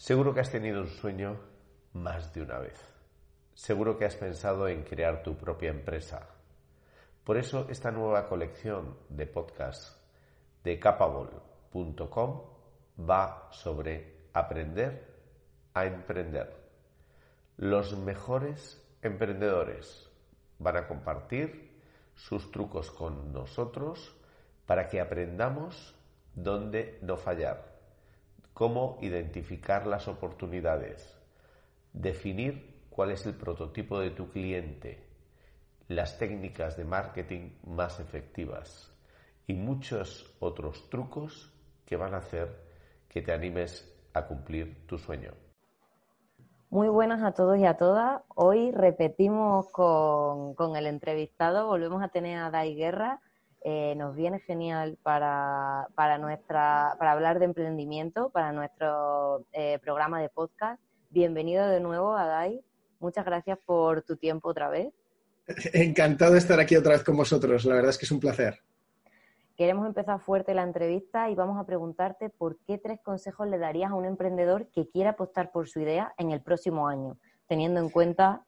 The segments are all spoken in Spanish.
Seguro que has tenido un sueño más de una vez. Seguro que has pensado en crear tu propia empresa. Por eso esta nueva colección de podcasts de capable.com va sobre aprender a emprender. Los mejores emprendedores van a compartir sus trucos con nosotros para que aprendamos dónde no fallar cómo identificar las oportunidades, definir cuál es el prototipo de tu cliente, las técnicas de marketing más efectivas y muchos otros trucos que van a hacer que te animes a cumplir tu sueño. Muy buenas a todos y a todas. Hoy repetimos con, el entrevistado, volvemos a tener a Dai Guerra eh, nos viene genial para, para, nuestra, para hablar de emprendimiento, para nuestro eh, programa de podcast. Bienvenido de nuevo, Adai. Muchas gracias por tu tiempo otra vez. Encantado de estar aquí otra vez con vosotros. La verdad es que es un placer. Queremos empezar fuerte la entrevista y vamos a preguntarte por qué tres consejos le darías a un emprendedor que quiera apostar por su idea en el próximo año, teniendo en cuenta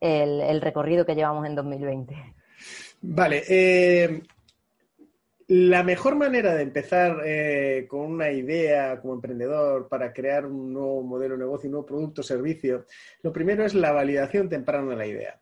el, el recorrido que llevamos en 2020. Vale. Eh, la mejor manera de empezar eh, con una idea como emprendedor para crear un nuevo modelo de negocio, un nuevo producto o servicio, lo primero es la validación temprana de la idea.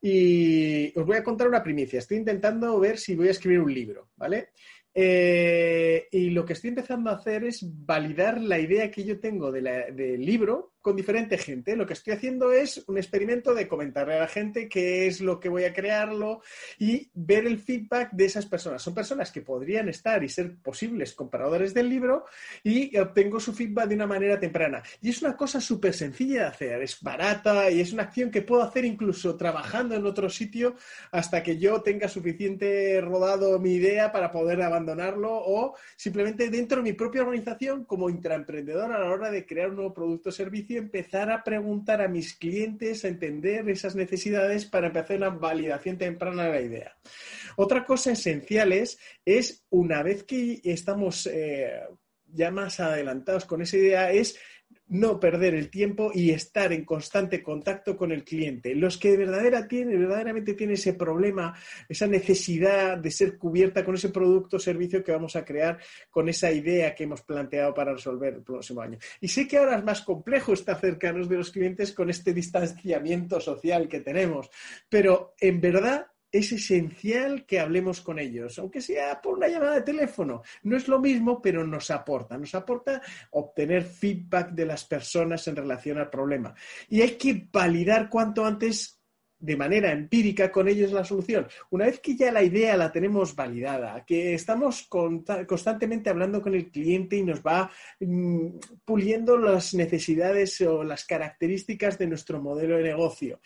Y os voy a contar una primicia. Estoy intentando ver si voy a escribir un libro, ¿vale? Eh, y lo que estoy empezando a hacer es validar la idea que yo tengo del libro con diferente gente. Lo que estoy haciendo es un experimento de comentarle a la gente qué es lo que voy a crearlo y ver el feedback de esas personas. Son personas que podrían estar y ser posibles compradores del libro y obtengo su feedback de una manera temprana. Y es una cosa súper sencilla de hacer, es barata y es una acción que puedo hacer incluso trabajando en otro sitio hasta que yo tenga suficiente rodado mi idea para poder abandonarlo o simplemente dentro de mi propia organización como intraemprendedor a la hora de crear un nuevo producto o servicio empezar a preguntar a mis clientes, a entender esas necesidades para empezar una validación temprana de la idea. Otra cosa esencial es, una vez que estamos eh, ya más adelantados con esa idea, es no perder el tiempo y estar en constante contacto con el cliente. Los que verdaderamente tienen ese problema, esa necesidad de ser cubierta con ese producto o servicio que vamos a crear, con esa idea que hemos planteado para resolver el próximo año. Y sé que ahora es más complejo estar cercanos de los clientes con este distanciamiento social que tenemos, pero en verdad es esencial que hablemos con ellos, aunque sea por una llamada de teléfono. No es lo mismo, pero nos aporta. Nos aporta obtener feedback de las personas en relación al problema. Y hay que validar cuanto antes de manera empírica con ellos la solución. Una vez que ya la idea la tenemos validada, que estamos constantemente hablando con el cliente y nos va mm, puliendo las necesidades o las características de nuestro modelo de negocio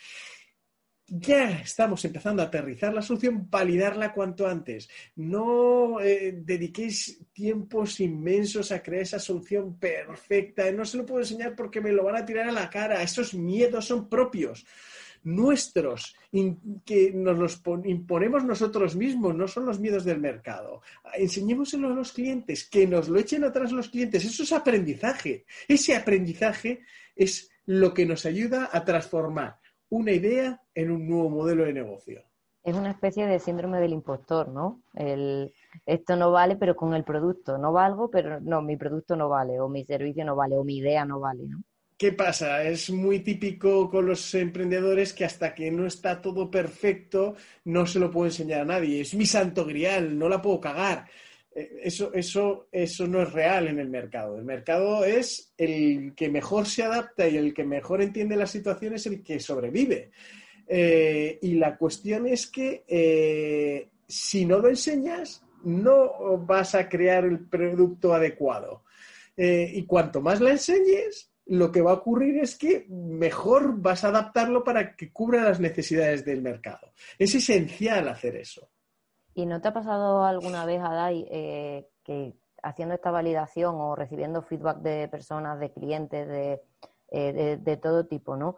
ya estamos empezando a aterrizar la solución, validarla cuanto antes. No eh, dediquéis tiempos inmensos a crear esa solución perfecta. No se lo puedo enseñar porque me lo van a tirar a la cara. Esos miedos son propios nuestros, que nos los imponemos nosotros mismos, no son los miedos del mercado. Enseñémoselo a los clientes, que nos lo echen atrás los clientes. Eso es aprendizaje. Ese aprendizaje es lo que nos ayuda a transformar una idea en un nuevo modelo de negocio. Es una especie de síndrome del impostor, ¿no? El, esto no vale, pero con el producto no valgo, pero no, mi producto no vale, o mi servicio no vale, o mi idea no vale, ¿no? ¿Qué pasa? Es muy típico con los emprendedores que hasta que no está todo perfecto no se lo puedo enseñar a nadie. Es mi santo grial, no la puedo cagar. Eh, eso, eso, eso no es real en el mercado. El mercado es el que mejor se adapta y el que mejor entiende la situación es el que sobrevive. Eh, y la cuestión es que eh, si no lo enseñas, no vas a crear el producto adecuado. y cuanto más la enseñes, lo que va a ocurrir es que mejor vas a adaptarlo para que cubra las necesidades del mercado. Es esencial hacer eso. ¿Y no te ha pasado alguna vez, Adai, eh, que haciendo esta validación o recibiendo feedback de personas, de clientes, de, eh, todo tipo, ¿no?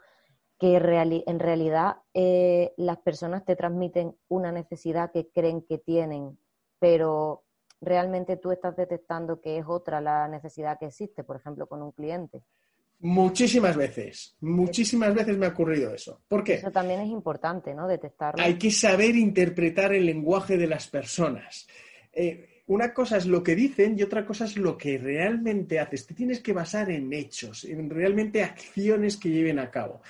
Que en realidad eh, las personas te transmiten una necesidad que creen que tienen, pero realmente tú estás detectando que es otra la necesidad que existe, por ejemplo, con un cliente. Muchísimas veces, muchísimas veces me ha ocurrido eso. ¿Por qué? Eso también es importante, ¿no? Detectarlo. Hay que saber interpretar el lenguaje de las personas. Eh, una cosa es lo que dicen y otra cosa es lo que realmente haces. Te tienes que basar en hechos, en realmente acciones que lleven a cabo.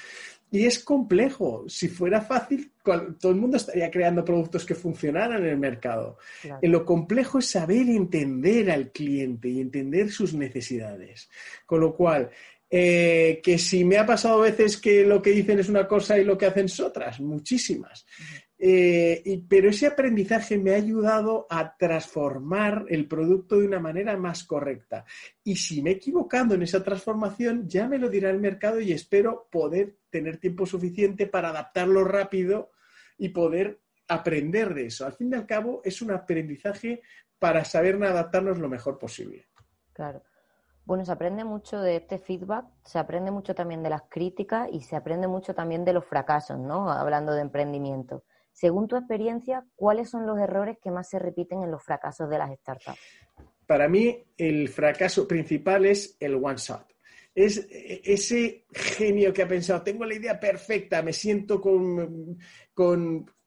Y es complejo. Si fuera fácil, todo el mundo estaría creando productos que funcionaran en el mercado. lo complejo es saber entender al cliente y entender sus necesidades. Con lo cual, eh, que si me ha pasado a veces que lo que dicen es una cosa y lo que hacen es otras, muchísimas. Eh, pero ese aprendizaje me ha ayudado a transformar el producto de una manera más correcta. Y si me he equivocado en esa transformación, ya me lo dirá el mercado y espero poder tener tiempo suficiente para adaptarlo rápido y poder aprender de eso. Al fin y al cabo, es un aprendizaje para saber adaptarnos lo mejor posible. Claro. Bueno, se aprende mucho de este feedback, se aprende mucho también de las críticas y se aprende mucho también de los fracasos, ¿no? Hablando de emprendimiento. Según tu experiencia, ¿cuáles son los errores que más se repiten en los fracasos de las startups? Para mí, el fracaso principal es el one shot. Es ese genio que ha pensado, tengo la idea perfecta, me siento con,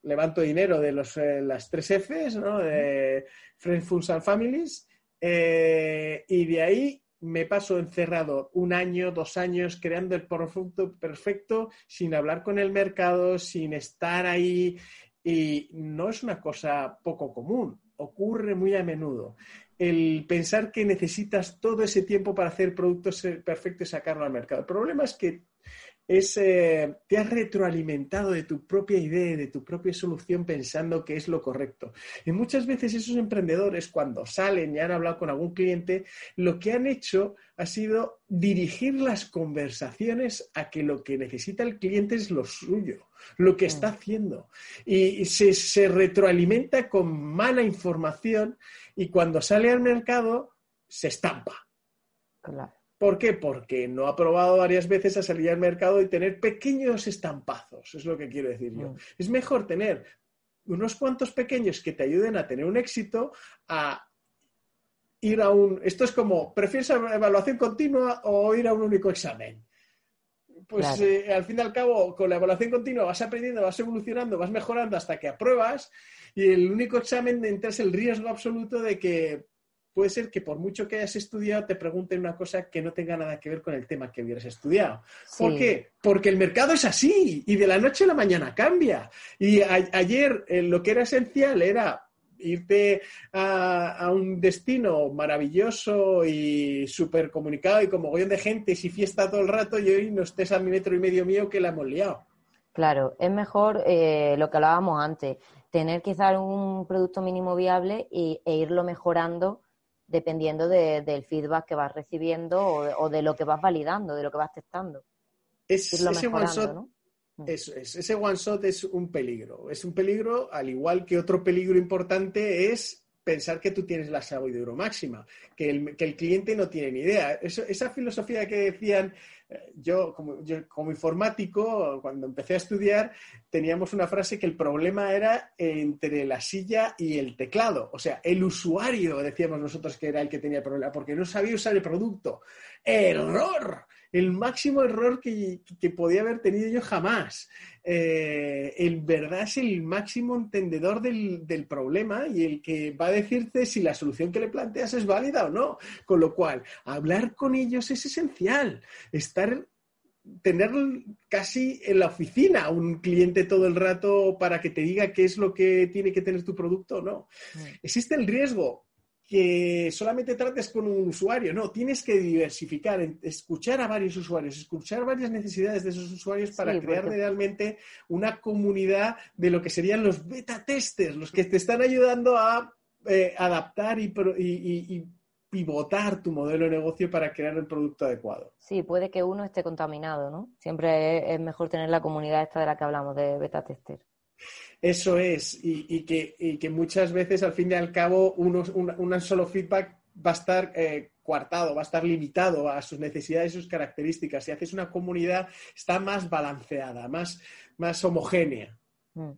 levanto dinero de los, eh, las tres Fs, ¿no? De Friends, Funds and Families, eh, y de ahí me paso encerrado un año, dos años creando el producto perfecto sin hablar con el mercado, sin estar ahí. Y no es una cosa poco común, ocurre muy a menudo. El pensar que necesitas todo ese tiempo para hacer productos perfectos y sacarlo al mercado. El problema es que es, eh, te has retroalimentado de tu propia idea, de tu propia solución pensando que es lo correcto. Y muchas veces esos emprendedores cuando salen y han hablado con algún cliente, lo que han hecho ha sido dirigir las conversaciones a que lo que necesita el cliente es lo suyo, lo que está mm. haciendo. Y se, se retroalimenta con mala información y cuando sale al mercado se estampa. Claro. ¿Por qué? Porque no ha probado varias veces a salir al mercado y tener pequeños estampazos, es lo que quiero decir yo. Mm. Es mejor tener unos cuantos pequeños que te ayuden a tener un éxito a ir a un... Esto es como, ¿prefieres evaluación continua o ir a un único examen? Pues eh, al fin y al cabo, con la evaluación continua vas aprendiendo, vas evolucionando, vas mejorando hasta que apruebas y el único examen entras el riesgo absoluto de que puede ser que por mucho que hayas estudiado te pregunten una cosa que no tenga nada que ver con el tema que hubieras estudiado. ¿Por qué? Porque el mercado es así y de la noche a la mañana cambia. Y ayer eh, lo que era esencial era irte a, un destino maravilloso y súper comunicado y con mogollón de gente y si fiesta todo el rato y hoy no estés a mi metro y medio mío que la hemos liado. Claro, es mejor eh, lo que hablábamos antes, tener quizás un producto mínimo viable e irlo mejorando dependiendo del feedback que vas recibiendo o, de lo que vas validando, de lo que vas testando. Es, ese one shot, mm. es, ese one shot es un peligro. Es un peligro, al igual que otro peligro importante es pensar que tú tienes la sabiduría máxima, que el, que el cliente no tiene ni idea. esa filosofía que decían, yo como, yo como informático, cuando empecé a estudiar, teníamos una frase que el problema era entre la silla y el teclado. O sea, el usuario, decíamos nosotros que era el que tenía el problema, porque no sabía usar el producto. ¡Error! el máximo error que, podía haber tenido yo jamás. Eh, en verdad es el máximo entendedor del, del, problema y el que va a decirte si la solución que le planteas es válida o no. Con lo cual, hablar con ellos es esencial. Estar tener casi en la oficina un cliente todo el rato para que te diga qué es lo que tiene que tener tu producto o no. Mm. Existe el riesgo que solamente trates con un usuario, no, tienes que diversificar, escuchar a varios usuarios, escuchar varias necesidades de esos usuarios para crear realmente una comunidad de lo que serían los beta testers, los que te están ayudando a eh, adaptar y, y, pivotar tu modelo de negocio para crear el producto adecuado. Sí, puede que uno esté contaminado, ¿no? Siempre es, mejor tener la comunidad esta de la que hablamos, de beta tester. Eso es, y, que, muchas veces al fin y al cabo un, solo feedback va a estar eh, coartado, va a estar limitado a sus necesidades y sus características. Si haces una comunidad, está más balanceada, más, más homogénea. Mm.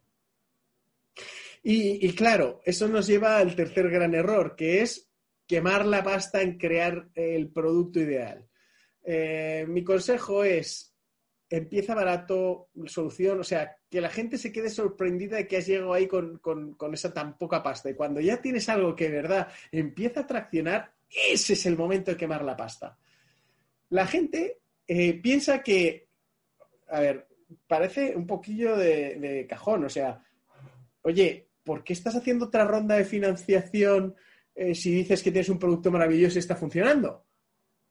Y, claro, eso nos lleva al tercer gran error, que es quemar la pasta en crear el producto ideal. Eh, mi consejo es, empieza barato, solución, o sea, que la gente se quede sorprendida de que has llegado ahí con, esa tan poca pasta. Y cuando ya tienes algo que verdad empieza a traccionar, ese es el momento de quemar la pasta. La gente eh, piensa que, a ver, parece un poquillo de, cajón, o sea, oye, ¿por qué estás haciendo otra ronda de financiación eh, si dices que tienes un producto maravilloso y está funcionando?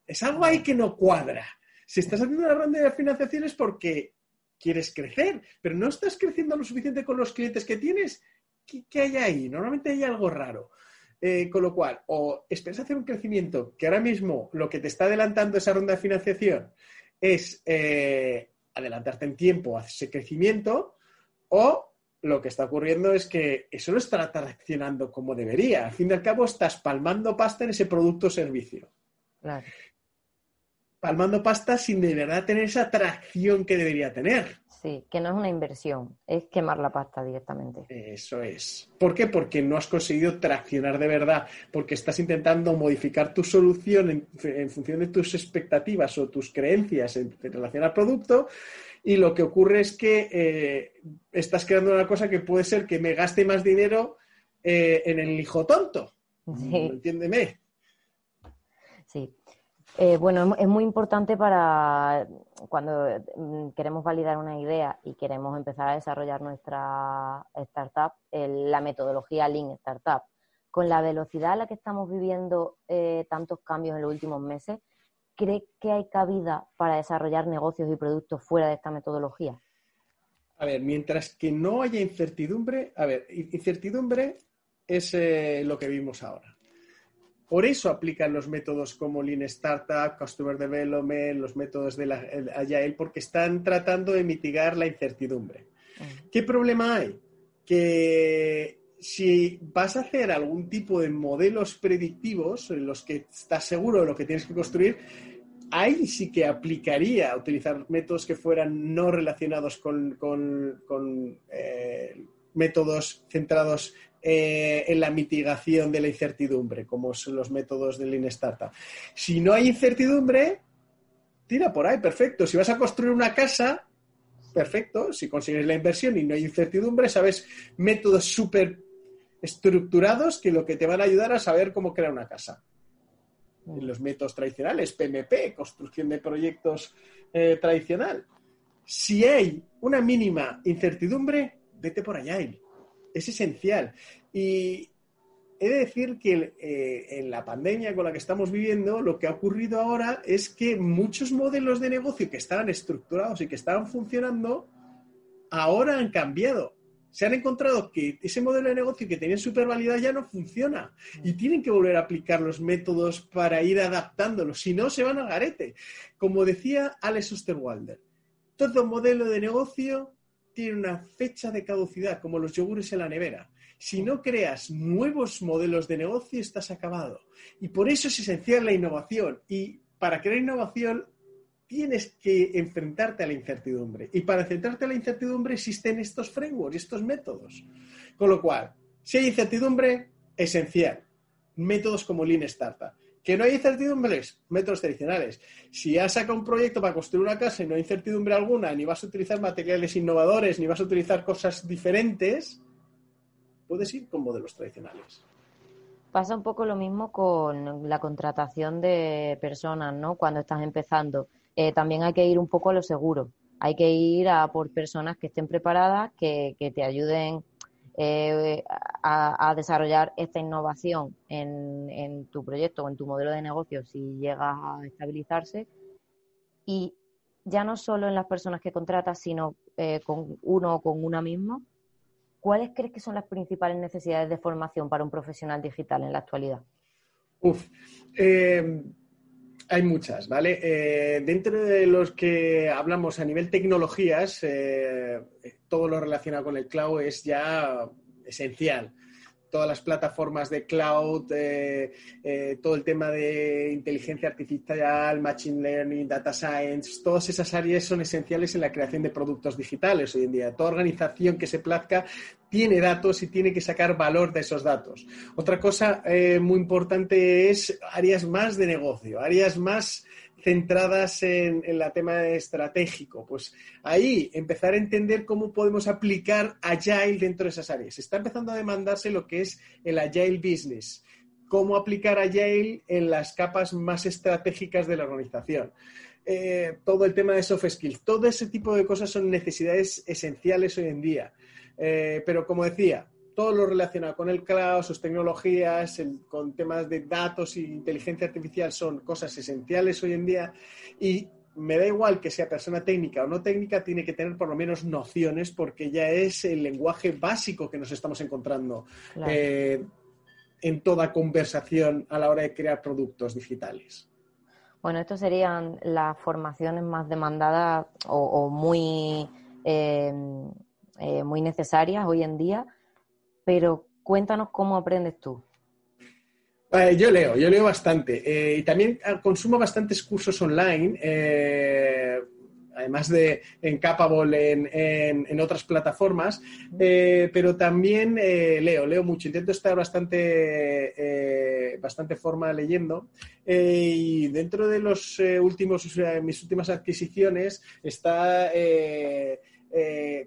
Es algo ahí que no cuadra. Si estás haciendo una ronda de financiación es porque quieres crecer, pero no estás creciendo lo suficiente con los clientes que tienes. ¿Qué, hay ahí? Normalmente hay algo raro. Eh, con lo cual, o esperas hacer un crecimiento que ahora mismo lo que te está adelantando esa ronda de financiación es eh, adelantarte en tiempo a ese crecimiento, o lo que está ocurriendo es que eso no está reaccionando como debería. Al fin y al cabo, estás palmando pasta en ese producto o servicio. Claro palmando pasta sin de verdad tener esa atracción que debería tener. Sí, que no es una inversión, es quemar la pasta directamente. Eso es. ¿Por qué? Porque no has conseguido traccionar de verdad, porque estás intentando modificar tu solución en, función de tus expectativas o tus creencias en, relación al producto y lo que ocurre es que eh, estás creando una cosa que puede ser que me gaste más dinero eh, en el hijo tonto. Sí. Entiéndeme. Eh, bueno, es muy importante para cuando mm, queremos validar una idea y queremos empezar a desarrollar nuestra startup, la metodología Lean Startup. Con la velocidad a la que estamos viviendo eh, tantos cambios en los últimos meses, ¿cree que hay cabida para desarrollar negocios y productos fuera de esta metodología? A ver, mientras que no haya incertidumbre, a ver, incertidumbre es eh, lo que vimos ahora. Por eso aplican los métodos como Lean Startup, Customer Development, los métodos de la Agile, porque están tratando de mitigar la incertidumbre. ¿Qué problema hay? Que si vas a hacer algún tipo de modelos predictivos en los que estás seguro de lo que tienes que construir, ahí sí que aplicaría utilizar métodos que fueran no relacionados con, eh, métodos centrados eh, en la mitigación de la incertidumbre, como son los métodos de Lean Startup. Si no hay incertidumbre, tira por ahí, perfecto. Si vas a construir una casa, perfecto. Si consigues la inversión y no hay incertidumbre, sabes métodos súper estructurados que lo que te van a ayudar a saber cómo crear una casa. los métodos tradicionales, PMP, construcción de proyectos eh, tradicional. Si hay una mínima incertidumbre, vete por allá es esencial. Y he de decir que eh, en la pandemia con la que estamos viviendo, lo que ha ocurrido ahora es que muchos modelos de negocio que estaban estructurados y que estaban funcionando, ahora han cambiado. Se han encontrado que ese modelo de negocio que tenía supervalidad ya no funciona y tienen que volver a aplicar los métodos para ir adaptándolos, si no se van al garete. Como decía Alex Osterwalder, todo modelo de negocio tiene una fecha de caducidad, como los yogures en la nevera. Si no creas nuevos modelos de negocio, estás acabado. Y por eso es esencial la innovación. Y para crear innovación, tienes que enfrentarte a la incertidumbre. Y para enfrentarte a la incertidumbre existen estos frameworks, estos métodos. Con lo cual, si hay incertidumbre, esencial. Métodos como Lean Startup. ¿Que no hay incertidumbres? Métodos tradicionales. Si has sacado un proyecto para construir una casa y no hay incertidumbre alguna, ni vas a utilizar materiales innovadores, ni vas a utilizar cosas diferentes, puedes ir con modelos tradicionales. Pasa un poco lo mismo con la contratación de personas, ¿no? Cuando estás empezando. Eh, también hay que ir un poco a lo seguro. Hay que ir a por personas que estén preparadas, que, que te ayuden eh, a, desarrollar esta innovación en, tu proyecto o en tu modelo de negocio si llega a estabilizarse. Y ya no solo en las personas que contratas, sino eh, con uno o con una misma. ¿Cuáles crees que son las principales necesidades de formación para un profesional digital en la actualidad? Uf, eh, hay muchas, ¿vale? Eh, dentro de los que hablamos a nivel tecnologías, eh, todo lo relacionado con el cloud es ya esencial. Todas las plataformas de cloud, eh, eh, todo el tema de inteligencia artificial, machine learning, data science, todas esas áreas son esenciales en la creación de productos digitales hoy en día. Toda organización que se plazca tiene datos y tiene que sacar valor de esos datos. Otra cosa eh, muy importante es áreas más de negocio, áreas más centradas en, el la tema estratégico. Pues ahí empezar a entender cómo podemos aplicar Agile dentro de esas áreas. Está empezando a demandarse lo que es el Agile Business. Cómo aplicar Agile en las capas más estratégicas de la organización. Eh, todo el tema de soft skills, todo ese tipo de cosas son necesidades esenciales hoy en día. Eh, pero como decía, todo lo relacionado con el cloud, sus tecnologías, con temas de datos e inteligencia artificial son cosas esenciales hoy en día. Y me da igual que sea persona técnica o no técnica, tiene que tener por lo menos nociones porque ya es el lenguaje básico que nos estamos encontrando eh, en toda conversación a la hora de crear productos digitales. Bueno, estas serían las formaciones más demandadas o, muy, eh, eh, muy necesarias hoy en día pero cuéntanos cómo aprendes tú. yo leo, yo leo bastante. Eh, y también ah, consumo bastantes cursos online, eh, además de en Capable, en, otras plataformas, eh, pero también leo, leo mucho, intento estar bastante, bastante forma leyendo. Y dentro de los últimos, mis últimas adquisiciones está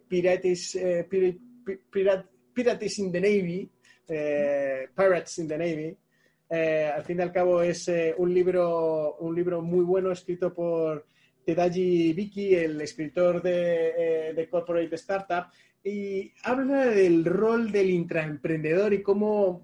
Pirates, Pirates in the Navy, eh, Pirates in the Navy, eh, al fin y al cabo es eh, un, libro, un libro muy bueno escrito por Tadaji Vicky, el escritor de, Corporate Startup, y habla del rol del intraemprendedor y cómo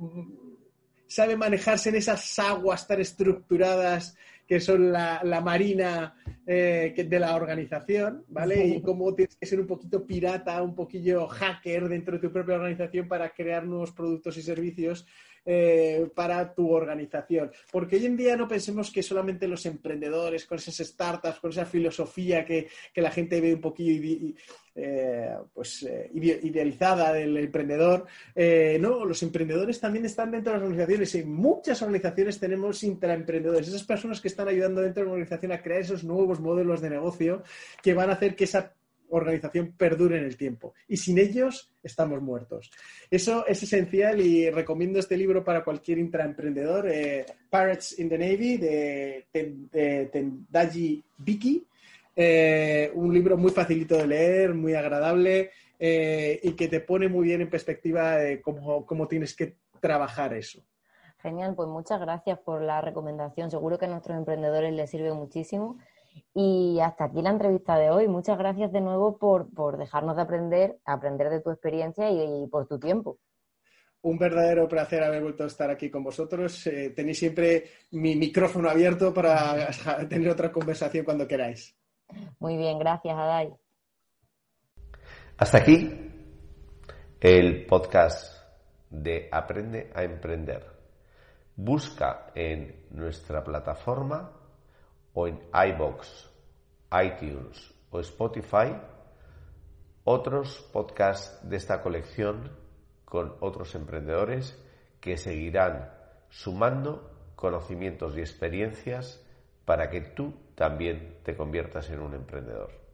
sabe manejarse en esas aguas tan estructuradas que son la, marina eh, de la organización, ¿vale? Y cómo tienes que ser un poquito pirata, un poquillo hacker dentro de tu propia organización para crear nuevos productos y servicios eh, para tu organización. Porque hoy en día no pensemos que solamente los emprendedores, con esas startups, con esa filosofía que, la gente ve un poquillo eh, pues, idealizada del emprendedor, no, los emprendedores también están dentro de las organizaciones. En muchas organizaciones tenemos intraemprendedores, esas personas que están ayudando dentro de la organización a crear esos nuevos modelos de negocio que van a hacer que esa organización perdure en el tiempo. Y sin ellos estamos muertos. Eso es esencial y recomiendo este libro para cualquier intraemprendedor, eh, Pirates in the Navy, de, Tendaji Vicky. Eh, un libro muy facilito de leer, muy agradable eh, y que te pone muy bien en perspectiva de cómo tienes que trabajar eso. Genial, pues muchas gracias por la recomendación. Seguro que a nuestros emprendedores les sirve muchísimo. Y hasta aquí la entrevista de hoy. Muchas gracias de nuevo por, dejarnos de aprender, aprender de tu experiencia y, por tu tiempo. Un verdadero placer haber vuelto a estar aquí con vosotros. Eh, tenéis siempre mi micrófono abierto para tener otra conversación cuando queráis. Muy bien, gracias, Adai. Hasta aquí el podcast de Aprende a Emprender. Busca en nuestra plataforma o en iBox, iTunes o Spotify otros podcasts de esta colección con otros emprendedores que seguirán sumando conocimientos y experiencias para que tú también te conviertas en un emprendedor.